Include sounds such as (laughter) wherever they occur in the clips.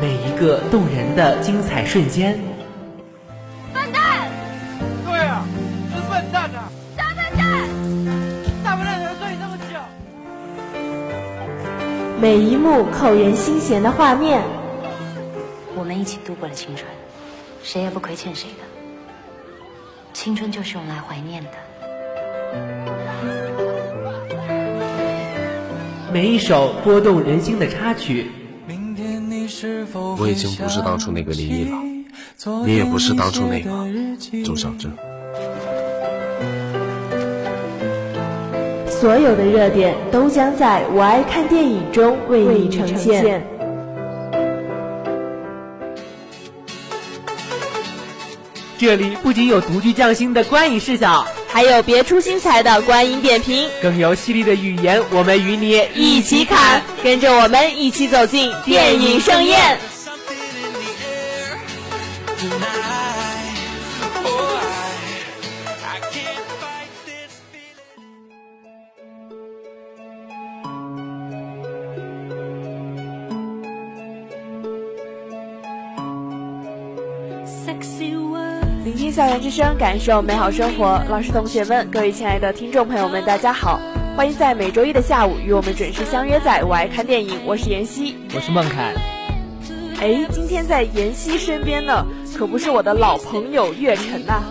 每一个动人的精彩瞬间，笨蛋！对啊，是笨蛋。啊！大笨蛋！大笨蛋。睡那么久。每一幕扣人心弦的画面，我们一起度过了青春，谁也不亏欠谁的。青春就是用来怀念的。每一首拨动人心的插曲，我已经不是当初那个林毅了，你也不是当初那个周小桢。所有的热点都将在我爱看电影中为你呈现。这里不仅有独具匠心的观影视角，还有别出心裁的观影点评，更有犀利的语言，我们与你一起侃，跟着我们一起走进电影盛宴。聆听校园之声，感受美好生活。老师、同学们，各位亲爱的听众朋友们，大家好！欢迎在每周一的下午与我们准时相约在我爱看电影。我是妍希，我是孟凯。哎，今天在妍希身边的可不是我的老朋友月晨呐。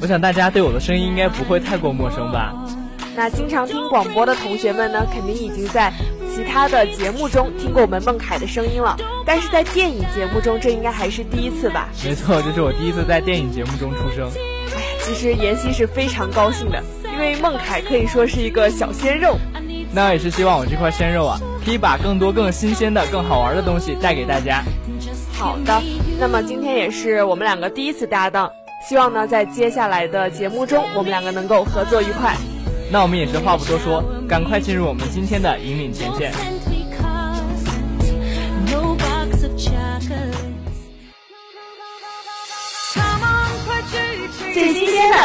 我想大家对我的声音应该不会太过陌生吧？那经常听广播的同学们呢，肯定已经在其他的节目中听过我们孟凯的声音了，但是在电影节目中，这应该还是第一次吧？没错，这是我第一次在电影节目中出声。哎呀，其实妍希是非常高兴的，因为孟凯可以说是一个小鲜肉。那也是希望我这块鲜肉啊，可以把更多更新鲜的、更好玩的东西带给大家。好的，那么今天也是我们两个第一次搭档，希望呢在接下来的节目中，我们两个能够合作愉快。那我们也是话不多说，赶快进入我们今天的引领前线。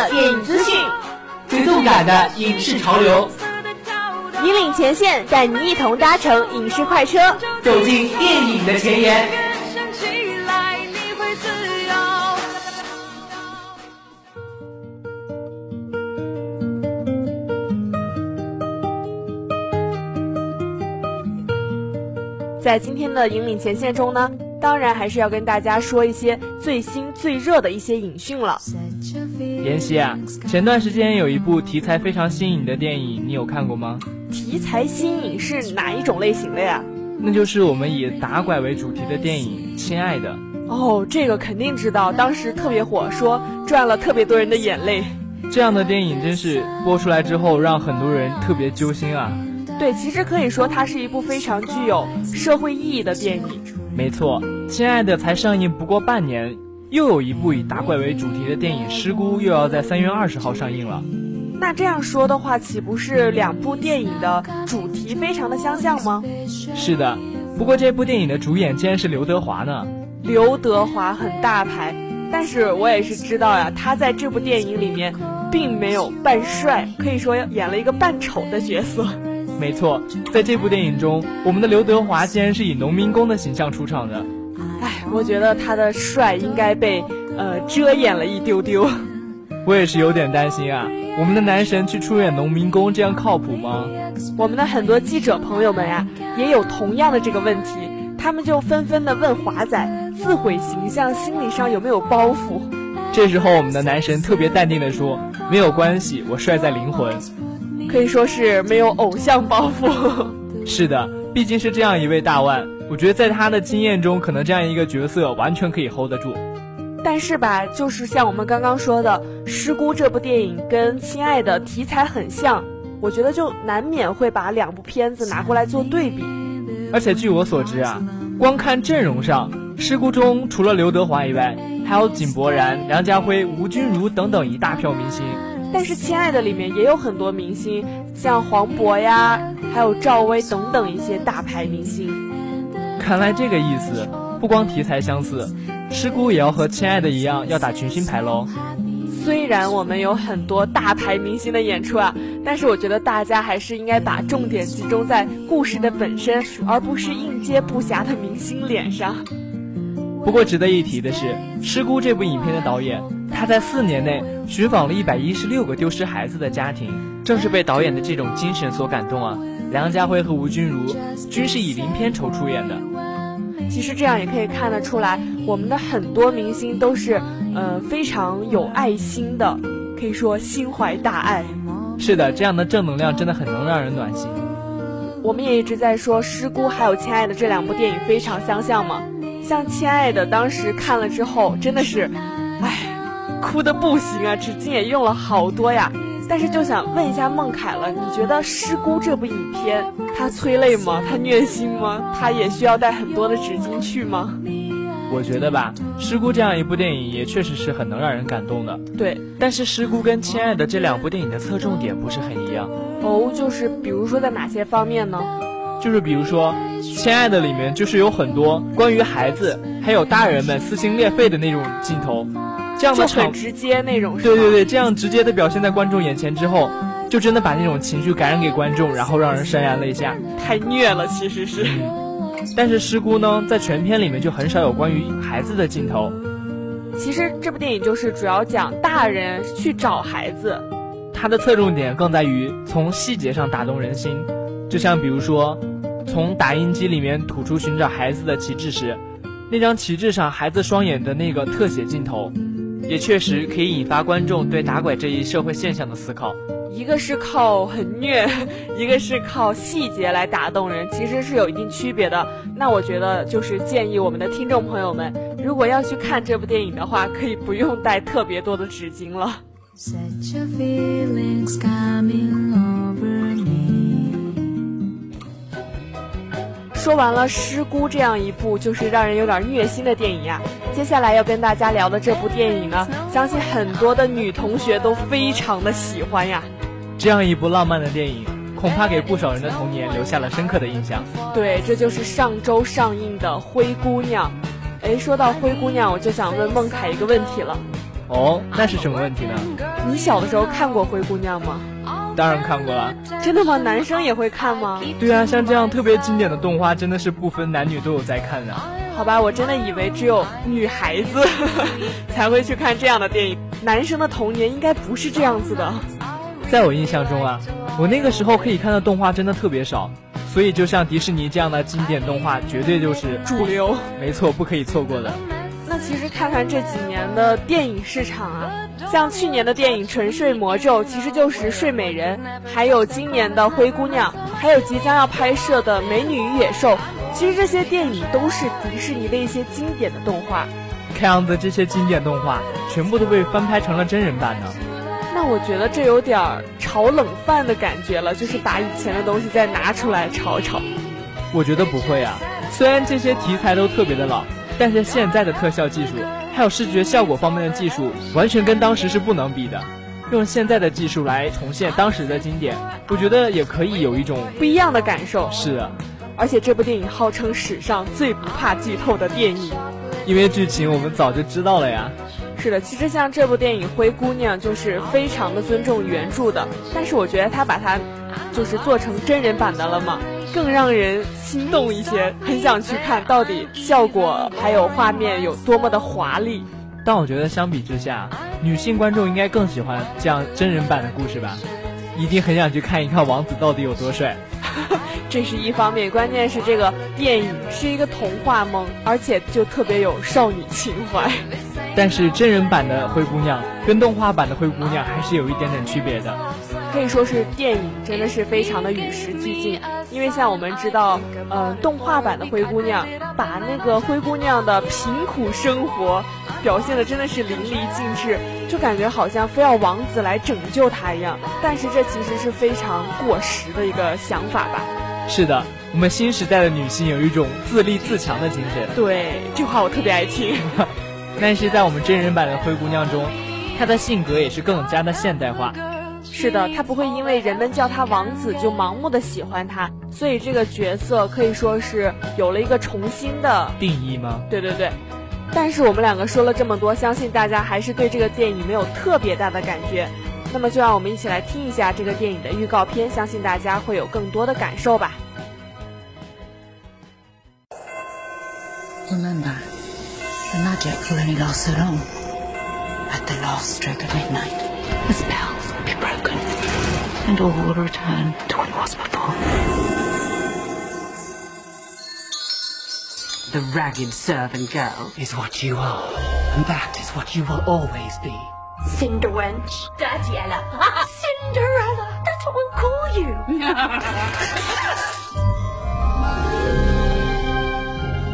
电影资讯，最动感的影视潮流，引领前线，带你一同搭乘影视快车，走进电影的前沿。在今天的引领前线中呢，当然还是要跟大家说一些最新最热的一些影讯了。妍希啊，前段时间有一部题材非常新颖的电影，你有看过吗？题材新颖是哪一种类型的呀？那就是我们以打拐为主题的电影《亲爱的》。哦，这个肯定知道，当时特别火，说赚了特别多人的眼泪。这样的电影真是播出来之后，让很多人特别揪心啊。对，其实可以说它是一部非常具有社会意义的电影。没错，亲爱的，才上映不过半年，又有一部以打怪为主题的电影《失孤》又要在三月二十号上映了。那这样说的话，岂不是两部电影的主题非常的相像吗？是的，不过这部电影的主演竟然是刘德华呢。刘德华很大牌，但是我也是知道呀，他在这部电影里面并没有扮帅，可以说演了一个扮丑的角色。没错，在这部电影中，我们的刘德华竟然是以农民工的形象出场的。唉，我觉得他的帅应该被呃遮掩了一丢丢。(laughs) 我也是有点担心啊，我们的男神去出演农民工，这样靠谱吗？我们的很多记者朋友们呀，也有同样的这个问题，他们就纷纷的问华仔，自毁形象，心理上有没有包袱？这时候，我们的男神特别淡定的说：“没有关系，我帅在灵魂。”可以说是没有偶像包袱。是的，毕竟是这样一位大腕，我觉得在他的经验中，可能这样一个角色完全可以 hold 得住。但是吧，就是像我们刚刚说的，《失孤》这部电影跟《亲爱的》题材很像，我觉得就难免会把两部片子拿过来做对比。而且据我所知啊，光看阵容上，《失孤》中除了刘德华以外，还有井柏然、梁家辉、吴君如等等一大票明星。但是《亲爱的》里面也有很多明星，像黄渤呀，还有赵薇等等一些大牌明星。看来这个意思，不光题材相似，《失孤》也要和《亲爱的》一样要打群星牌喽。虽然我们有很多大牌明星的演出啊，但是我觉得大家还是应该把重点集中在故事的本身，而不是应接不暇的明星脸上。不过值得一提的是，《失孤》这部影片的导演，他在四年内寻访了一百一十六个丢失孩子的家庭，正是被导演的这种精神所感动啊。梁家辉和吴君如均是以零片酬出演的。其实这样也可以看得出来，我们的很多明星都是，呃，非常有爱心的，可以说心怀大爱。是的，这样的正能量真的很能让人暖心。我们也一直在说《失孤》还有《亲爱的》这两部电影非常相像嘛。像《亲爱的》，当时看了之后真的是，唉，哭的不行啊，纸巾也用了好多呀。但是就想问一下孟凯了，你觉得《失孤》这部影片它催泪吗？它虐心吗？它也需要带很多的纸巾去吗？我觉得吧，《失孤》这样一部电影也确实是很能让人感动的。对，但是《失孤》跟《亲爱的》这两部电影的侧重点不是很一样。哦，就是比如说在哪些方面呢？就是比如说，《亲爱的》里面就是有很多关于孩子还有大人们撕心裂肺的那种镜头，这样的很直接那种。对对对，这样直接的表现在观众眼前之后，就真的把那种情绪感染给观众，然后让人潸然泪下。太虐了，其实是。但是《失孤》呢，在全片里面就很少有关于孩子的镜头。其实这部电影就是主要讲大人去找孩子，它的侧重点更在于从细节上打动人心，就像比如说。从打印机里面吐出寻找孩子的旗帜时，那张旗帜上孩子双眼的那个特写镜头，也确实可以引发观众对打拐这一社会现象的思考。一个是靠很虐，一个是靠细节来打动人，其实是有一定区别的。那我觉得就是建议我们的听众朋友们，如果要去看这部电影的话，可以不用带特别多的纸巾了。说完了《失孤》这样一部就是让人有点虐心的电影呀，接下来要跟大家聊的这部电影呢，相信很多的女同学都非常的喜欢呀。这样一部浪漫的电影，恐怕给不少人的童年留下了深刻的印象。对，这就是上周上映的《灰姑娘》。哎，说到《灰姑娘》，我就想问孟凯一个问题了。哦，那是什么问题呢？你小的时候看过《灰姑娘》吗？当然看过了，真的吗？男生也会看吗？对啊，像这样特别经典的动画，真的是不分男女都有在看的。好吧，我真的以为只有女孩子 (laughs) 才会去看这样的电影，男生的童年应该不是这样子的。在我印象中啊，我那个时候可以看的动画真的特别少，所以就像迪士尼这样的经典动画，绝对就是主流，没错，不可以错过的。那其实看看这几年的电影市场啊。像去年的电影《沉睡魔咒》，其实就是《睡美人》，还有今年的《灰姑娘》，还有即将要拍摄的《美女与野兽》，其实这些电影都是迪士尼的一些经典的动画。看样子这些经典动画全部都被翻拍成了真人版呢。那我觉得这有点炒冷饭的感觉了，就是把以前的东西再拿出来炒炒。我觉得不会啊，虽然这些题材都特别的老，但是现在的特效技术。还有视觉效果方面的技术，完全跟当时是不能比的。用现在的技术来重现当时的经典，我觉得也可以有一种不一样的感受。是啊，而且这部电影号称史上最不怕剧透的电影，因为剧情我们早就知道了呀。是的，其实像这部电影《灰姑娘》就是非常的尊重原著的，但是我觉得他把它就是做成真人版的了嘛。更让人心动一些，很想去看到底效果还有画面有多么的华丽。但我觉得相比之下，女性观众应该更喜欢这样真人版的故事吧，一定很想去看一看王子到底有多帅。(laughs) 这是一方面，关键是这个电影是一个童话梦，而且就特别有少女情怀。但是真人版的灰姑娘跟动画版的灰姑娘还是有一点点区别的。可以说是电影真的是非常的与时俱进，因为像我们知道，呃，动画版的灰姑娘把那个灰姑娘的贫苦生活表现的真的是淋漓尽致，就感觉好像非要王子来拯救她一样。但是这其实是非常过时的一个想法吧？是的，我们新时代的女性有一种自立自强的精神。对，这话我特别爱听。(laughs) 但是在我们真人版的灰姑娘中，她的性格也是更加的现代化。是的，他不会因为人们叫他王子就盲目的喜欢他，所以这个角色可以说是有了一个重新的定义吗？对对对，但是我们两个说了这么多，相信大家还是对这个电影没有特别大的感觉。那么就让我们一起来听一下这个电影的预告片，相信大家会有更多的感受吧。Remember, the magic will only last so long. At the last stroke of midnight, the spells will be broken, and all will return to what was before. The ragged servant girl is what you are, and that is what you will always be. Cinderwench. Dirty Ella. (laughs) Cinderella. That's what we'll call you. (laughs)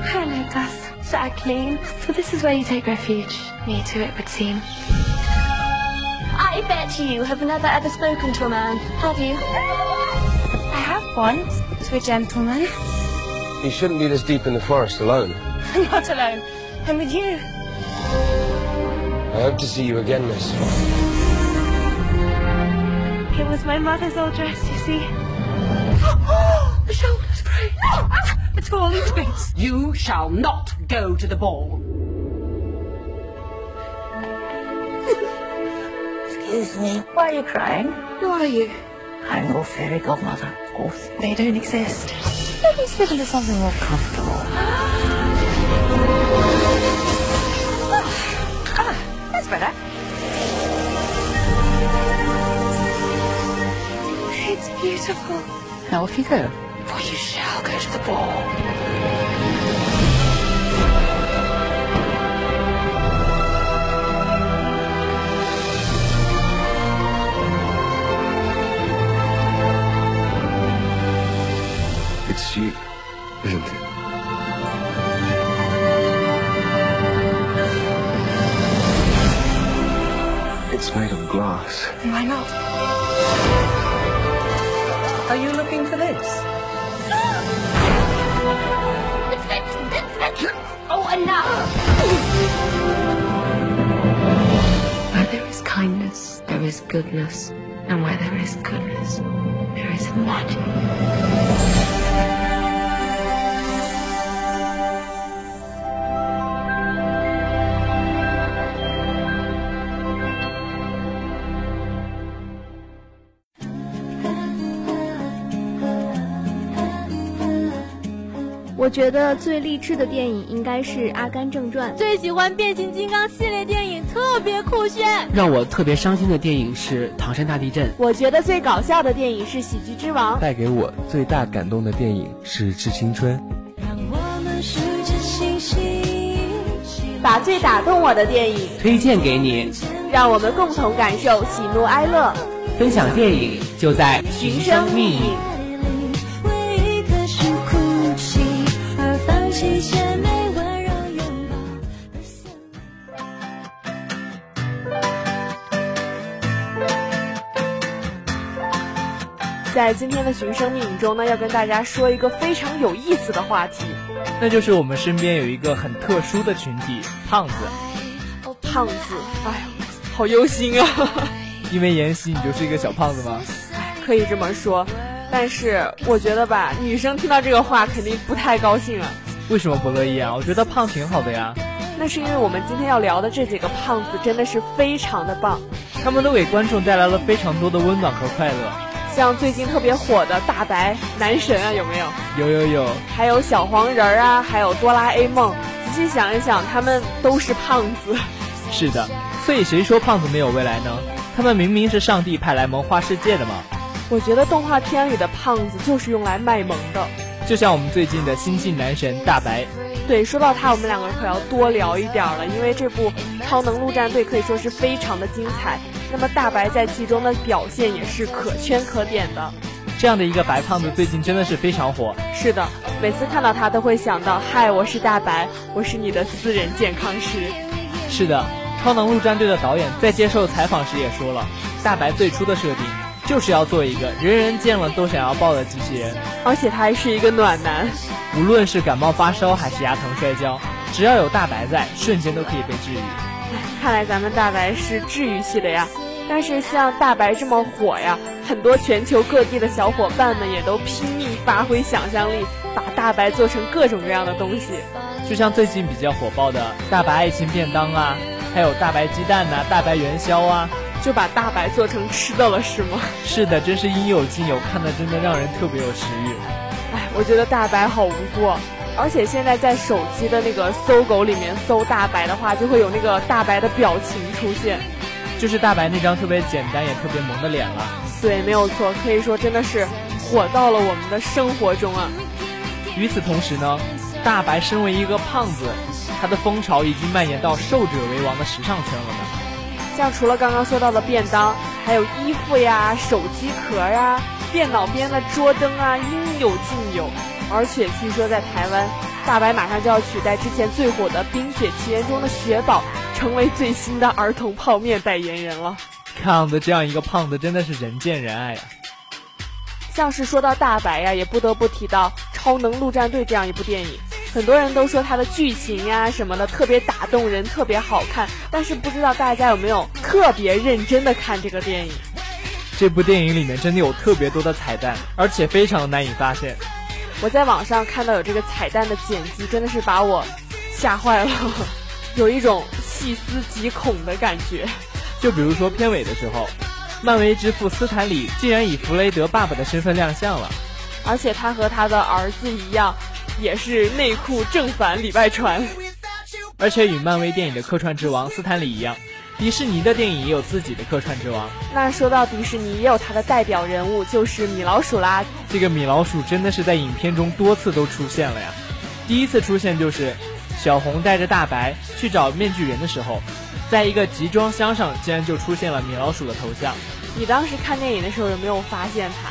Hello, Gus. Jacqueline. So this is where you take refuge. Me too, it would seem. I bet you have never ever spoken to a man, have you? I have once to a gentleman. You shouldn't be this deep in the forest alone. I'm (laughs) not alone. I'm with you. I hope to see you again, miss. It was my mother's old dress, you see. (gasps) the shoulders break. (gasps) It's falling to bits. You shall not go to the ball. Excuse me. Why are you crying? Who are you? I'm your fairy godmother, of course. They don't exist. Let me slip into something more comfortable. ah, that's better. It's beautiful. Now off you go, for you shall go to the ball. Glass. Why not? Are you looking for this? Oh, enough! Where there is kindness, there is goodness. And where there is goodness, there is magic. 我觉得最励志的电影应该是《阿甘正传》。最喜欢变形金刚系列电影，特别酷炫。让我特别伤心的电影是《唐山大地震》。我觉得最搞笑的电影是《喜剧之王》。带给我最大感动的电影是《致青春》。把最打动我的电影推荐给你，让我们共同感受喜怒哀乐。分享电影就在《寻声觅影》。在今天的寻声觅影中呢，要跟大家说一个非常有意思的话题，那就是我们身边有一个很特殊的群体——胖子。胖子，哎呀，好忧心啊！(laughs) 因为妍希，你就是一个小胖子吗？哎，可以这么说，但是我觉得吧，女生听到这个话肯定不太高兴啊。为什么不乐意啊？我觉得胖挺好的呀。那是因为我们今天要聊的这几个胖子真的是非常的棒，他们都给观众带来了非常多的温暖和快乐。像最近特别火的大白男神啊，有没有？有有有。还有小黄人儿啊，还有哆啦 A 梦。仔细想一想，他们都是胖子。是的，所以谁说胖子没有未来呢？他们明明是上帝派来萌化世界的嘛。我觉得动画片里的胖子就是用来卖萌的。就像我们最近的新晋男神大白。对，说到他，我们两个可要多聊一点了，因为这部《超能陆战队》可以说是非常的精彩。那么大白在其中的表现也是可圈可点的。这样的一个白胖子最近真的是非常火。是的，每次看到他都会想到：嗨，我是大白，我是你的私人健康师。是的，《超能陆战队》的导演在接受采访时也说了，大白最初的设定就是要做一个人人见了都想要抱的机器人，而且他还是一个暖男。无论是感冒发烧还是牙疼摔跤，只要有大白在，瞬间都可以被治愈。看来咱们大白是治愈系的呀。但是像大白这么火呀，很多全球各地的小伙伴们也都拼命发挥想象力，把大白做成各种各样的东西。就像最近比较火爆的大白爱情便当啊，还有大白鸡蛋呐、大白元宵啊，就把大白做成吃的了，是吗？是的，真是应有尽有，看的真的让人特别有食欲。哎，我觉得大白好无辜。而且现在在手机的那个搜狗里面搜大白的话，就会有那个大白的表情出现，就是大白那张特别简单也特别萌的脸了。对，没有错，可以说真的是火到了我们的生活中啊。与此同时呢，大白身为一个胖子，他的风潮已经蔓延到瘦者为王的时尚圈了呢。像除了刚刚说到的便当，还有衣服呀、手机壳呀、电脑边的桌灯啊，应有尽有。而且据说在台湾，大白马上就要取代之前最火的《冰雪奇缘》中的雪宝，成为最新的儿童泡面代言人了。看的这样一个胖子真的是人见人爱呀。像是说到大白呀，也不得不提到《超能陆战队》这样一部电影。很多人都说它的剧情呀什么的特别打动人，特别好看。但是不知道大家有没有特别认真的看这个电影？这部电影里面真的有特别多的彩蛋，而且非常难以发现。我在网上看到有这个彩蛋的剪辑，真的是把我吓坏了，(laughs) 有一种细思极恐的感觉。就比如说片尾的时候，漫威之父斯坦李竟然以弗雷德爸爸的身份亮相了，而且他和他的儿子一样，也是内裤正反里外穿，而且与漫威电影的客串之王斯坦李一样。迪士尼的电影也有自己的客串之王。那说到迪士尼，也有它的代表人物，就是米老鼠啦。这个米老鼠真的是在影片中多次都出现了呀。第一次出现就是小红带着大白去找面具人的时候，在一个集装箱上竟然就出现了米老鼠的头像。你当时看电影的时候有没有发现它？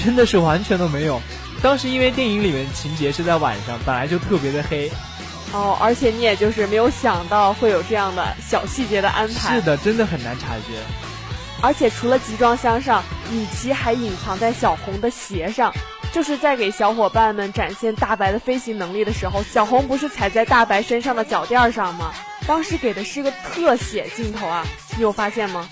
真的是完全都没有。当时因为电影里面情节是在晚上，本来就特别的黑。哦，而且你也就是没有想到会有这样的小细节的安排。是的，真的很难察觉。而且除了集装箱上，米奇还隐藏在小红的鞋上，就是在给小伙伴们展现大白的飞行能力的时候，小红不是踩在大白身上的脚垫上吗？当时给的是个特写镜头啊，你有发现吗？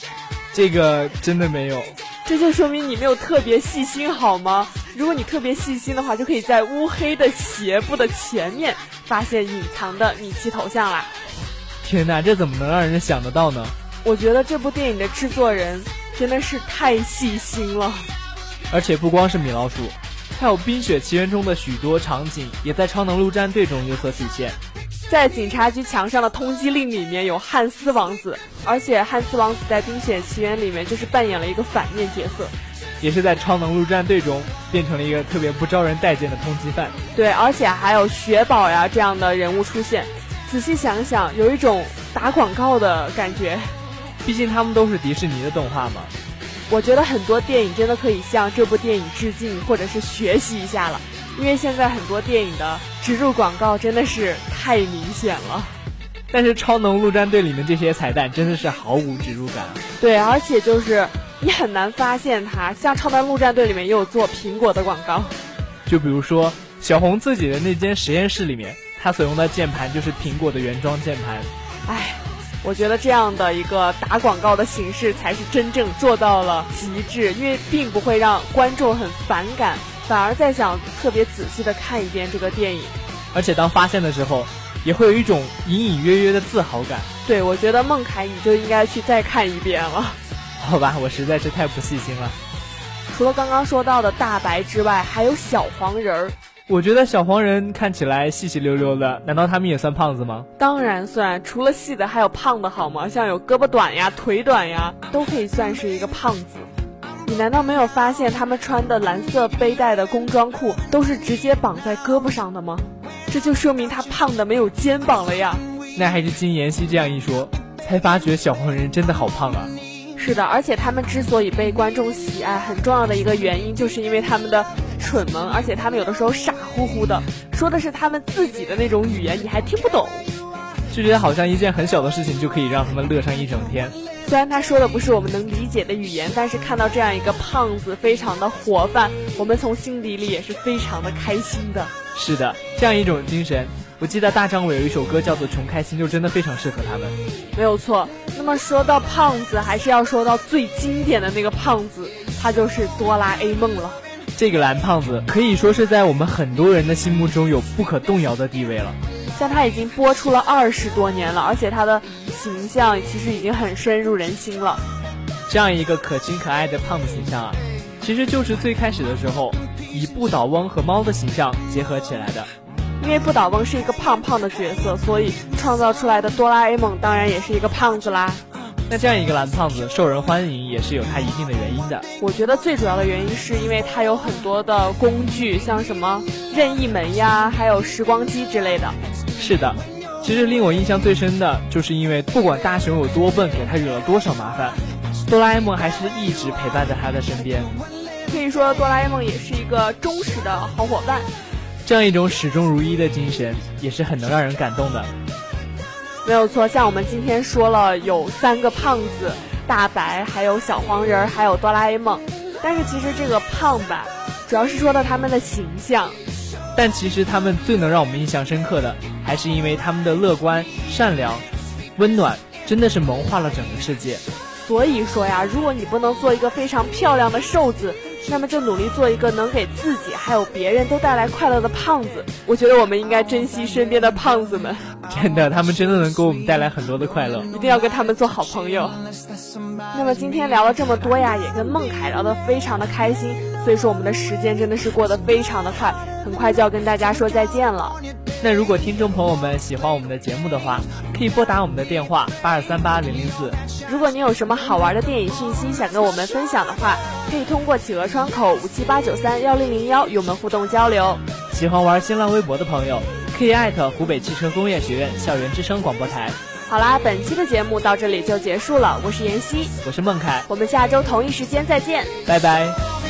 这个真的没有。这就说明你没有特别细心好吗？如果你特别细心的话，就可以在乌黑的鞋布的前面发现隐藏的米奇头像啦。天哪，这怎么能让人想得到呢？我觉得这部电影的制作人真的是太细心了。而且不光是米老鼠，还有《冰雪奇缘》中的许多场景也在《超能陆战队》中有所体现。在警察局墙上的通缉令里面有汉斯王子，而且汉斯王子在《冰雪奇缘》里面就是扮演了一个反面角色。也是在超能陆战队中变成了一个特别不招人待见的通缉犯。对，而且还有雪宝呀这样的人物出现。仔细想想，有一种打广告的感觉。毕竟他们都是迪士尼的动画嘛。我觉得很多电影真的可以向这部电影致敬，或者是学习一下了。因为现在很多电影的植入广告真的是太明显了。但是超能陆战队里面这些彩蛋真的是毫无植入感。对，而且就是。你很难发现它，像《超能陆战队》里面也有做苹果的广告，就比如说小红自己的那间实验室里面，他所用的键盘就是苹果的原装键盘。唉，我觉得这样的一个打广告的形式才是真正做到了极致，因为并不会让观众很反感，反而在想特别仔细的看一遍这个电影。而且当发现的时候，也会有一种隐隐约约的自豪感。对，我觉得孟凯你就应该去再看一遍了。好吧，我实在是太不细心了。除了刚刚说到的大白之外，还有小黄人儿。我觉得小黄人看起来细细溜溜的，难道他们也算胖子吗？当然算，除了细的，还有胖的，好吗？像有胳膊短呀、腿短呀，都可以算是一个胖子。你难道没有发现他们穿的蓝色背带的工装裤都是直接绑在胳膊上的吗？这就说明他胖的没有肩膀了呀。那还是金妍希这样一说，才发觉小黄人真的好胖啊。是的，而且他们之所以被观众喜爱，很重要的一个原因，就是因为他们的蠢萌，而且他们有的时候傻乎乎的，说的是他们自己的那种语言，你还听不懂，就觉得好像一件很小的事情就可以让他们乐上一整天。虽然他说的不是我们能理解的语言，但是看到这样一个胖子非常的活泛，我们从心底里也是非常的开心的。是的，这样一种精神。我记得大张伟有一首歌叫做《穷开心》，就真的非常适合他们。没有错。那么说到胖子，还是要说到最经典的那个胖子，他就是哆啦 A 梦了。这个蓝胖子可以说是在我们很多人的心目中有不可动摇的地位了。像他已经播出了二十多年了，而且他的形象其实已经很深入人心了。这样一个可亲可爱的胖子形象啊，其实就是最开始的时候以不倒翁和猫的形象结合起来的。因为不倒翁是一个胖胖的角色，所以创造出来的哆啦 A 梦当然也是一个胖子啦。那这样一个蓝胖子受人欢迎，也是有它一定的原因的。我觉得最主要的原因是因为它有很多的工具，像什么任意门呀，还有时光机之类的。是的，其实令我印象最深的就是因为不管大雄有多笨，给他惹了多少麻烦，哆啦 A 梦还是一直陪伴在他的身边。可以说，哆啦 A 梦也是一个忠实的好伙伴。这样一种始终如一的精神，也是很能让人感动的。没有错，像我们今天说了，有三个胖子，大白，还有小黄人，还有哆啦 A 梦。但是其实这个胖吧，主要是说到他们的形象。但其实他们最能让我们印象深刻的，还是因为他们的乐观、善良、温暖，真的是萌化了整个世界。所以说呀，如果你不能做一个非常漂亮的瘦子。那么就努力做一个能给自己还有别人都带来快乐的胖子。我觉得我们应该珍惜身边的胖子们，真的，他们真的能给我们带来很多的快乐，一定要跟他们做好朋友。那么今天聊了这么多呀，也跟孟凯聊得非常的开心，所以说我们的时间真的是过得非常的快，很快就要跟大家说再见了。那如果听众朋友们喜欢我们的节目的话，可以拨打我们的电话八二三八零零四。如果你有什么好玩的电影讯息想跟我们分享的话，可以通过企鹅窗口五七八九三幺零零幺与我们互动交流。喜欢玩新浪微博的朋友，可以艾特湖北汽车工业学院校园之声广播台。好啦，本期的节目到这里就结束了。我是妍希，我是孟凯，我们下周同一时间再见，拜拜。